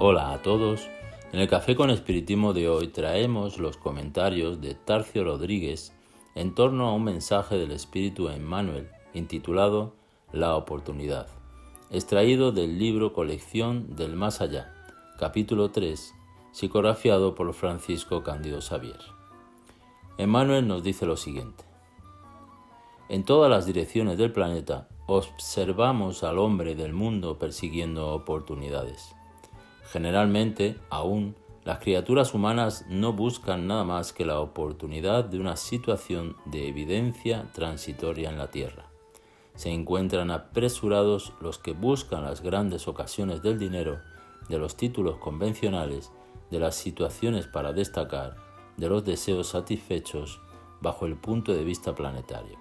Hola a todos. En el Café con Espiritismo de hoy traemos los comentarios de Tarcio Rodríguez en torno a un mensaje del Espíritu Emmanuel intitulado La oportunidad, extraído del libro Colección del Más Allá, capítulo 3, psicografiado por Francisco Cándido Xavier. Emmanuel nos dice lo siguiente. En todas las direcciones del planeta observamos al hombre del mundo persiguiendo oportunidades. Generalmente, aún, las criaturas humanas no buscan nada más que la oportunidad de una situación de evidencia transitoria en la Tierra. Se encuentran apresurados los que buscan las grandes ocasiones del dinero, de los títulos convencionales, de las situaciones para destacar, de los deseos satisfechos bajo el punto de vista planetario.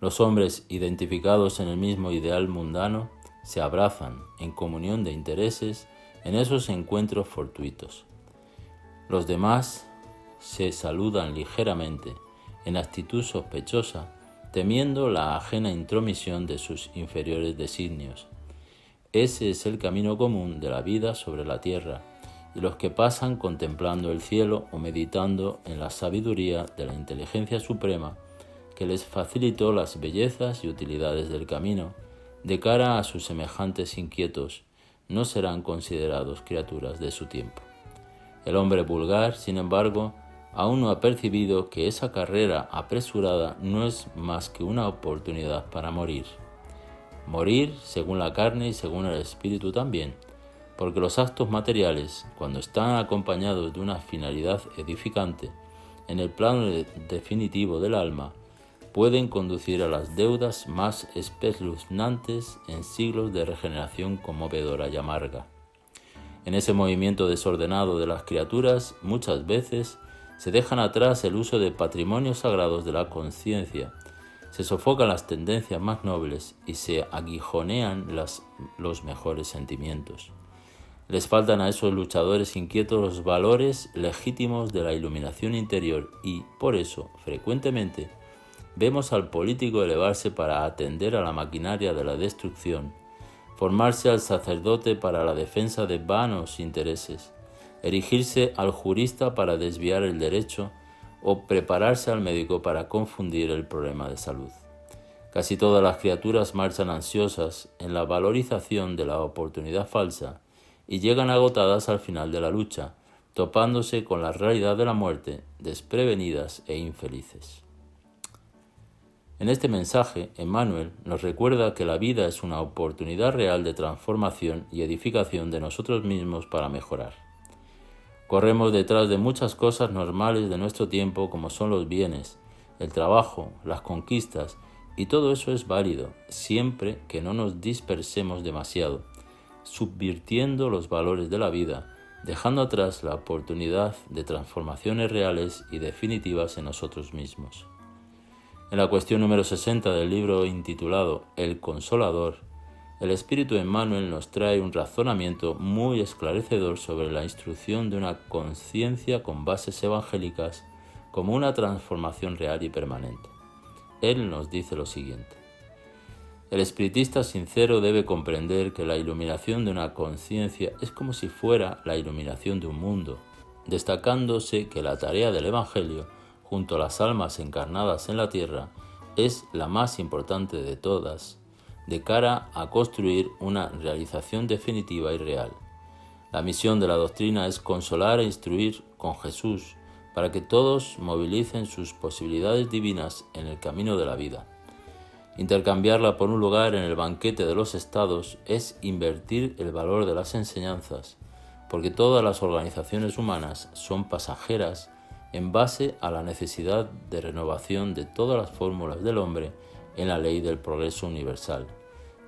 Los hombres identificados en el mismo ideal mundano se abrazan en comunión de intereses en esos encuentros fortuitos. Los demás se saludan ligeramente, en actitud sospechosa, temiendo la ajena intromisión de sus inferiores designios. Ese es el camino común de la vida sobre la tierra, y los que pasan contemplando el cielo o meditando en la sabiduría de la inteligencia suprema que les facilitó las bellezas y utilidades del camino, de cara a sus semejantes inquietos, no serán considerados criaturas de su tiempo. El hombre vulgar, sin embargo, aún no ha percibido que esa carrera apresurada no es más que una oportunidad para morir. Morir según la carne y según el espíritu también, porque los actos materiales, cuando están acompañados de una finalidad edificante, en el plano definitivo del alma, pueden conducir a las deudas más espeluznantes en siglos de regeneración conmovedora y amarga. En ese movimiento desordenado de las criaturas muchas veces se dejan atrás el uso de patrimonios sagrados de la conciencia, se sofocan las tendencias más nobles y se aguijonean los mejores sentimientos. Les faltan a esos luchadores inquietos los valores legítimos de la iluminación interior y, por eso, frecuentemente, vemos al político elevarse para atender a la maquinaria de la destrucción, formarse al sacerdote para la defensa de vanos intereses, erigirse al jurista para desviar el derecho o prepararse al médico para confundir el problema de salud. Casi todas las criaturas marchan ansiosas en la valorización de la oportunidad falsa y llegan agotadas al final de la lucha, topándose con la realidad de la muerte, desprevenidas e infelices. En este mensaje, Emmanuel nos recuerda que la vida es una oportunidad real de transformación y edificación de nosotros mismos para mejorar. Corremos detrás de muchas cosas normales de nuestro tiempo como son los bienes, el trabajo, las conquistas, y todo eso es válido, siempre que no nos dispersemos demasiado, subvirtiendo los valores de la vida, dejando atrás la oportunidad de transformaciones reales y definitivas en nosotros mismos. En la cuestión número 60 del libro intitulado El Consolador, el Espíritu Emmanuel nos trae un razonamiento muy esclarecedor sobre la instrucción de una conciencia con bases evangélicas como una transformación real y permanente. Él nos dice lo siguiente. El espiritista sincero debe comprender que la iluminación de una conciencia es como si fuera la iluminación de un mundo, destacándose que la tarea del Evangelio junto a las almas encarnadas en la tierra, es la más importante de todas, de cara a construir una realización definitiva y real. La misión de la doctrina es consolar e instruir con Jesús para que todos movilicen sus posibilidades divinas en el camino de la vida. Intercambiarla por un lugar en el banquete de los estados es invertir el valor de las enseñanzas, porque todas las organizaciones humanas son pasajeras en base a la necesidad de renovación de todas las fórmulas del hombre en la ley del progreso universal,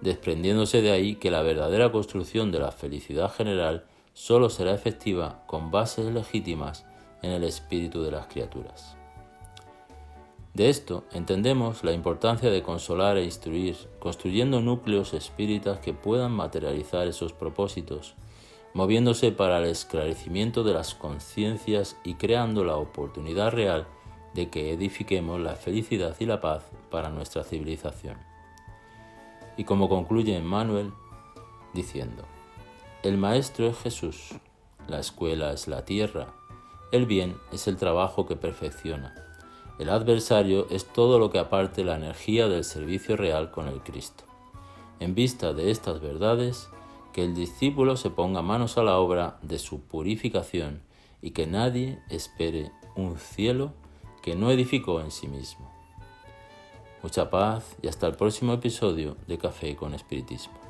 desprendiéndose de ahí que la verdadera construcción de la felicidad general sólo será efectiva con bases legítimas en el espíritu de las criaturas. De esto entendemos la importancia de consolar e instruir, construyendo núcleos espíritas que puedan materializar esos propósitos, moviéndose para el esclarecimiento de las conciencias y creando la oportunidad real de que edifiquemos la felicidad y la paz para nuestra civilización. Y como concluye Emmanuel diciendo, El maestro es Jesús, la escuela es la tierra, el bien es el trabajo que perfecciona, el adversario es todo lo que aparte la energía del servicio real con el Cristo. En vista de estas verdades, que el discípulo se ponga manos a la obra de su purificación y que nadie espere un cielo que no edificó en sí mismo. Mucha paz y hasta el próximo episodio de Café con Espiritismo.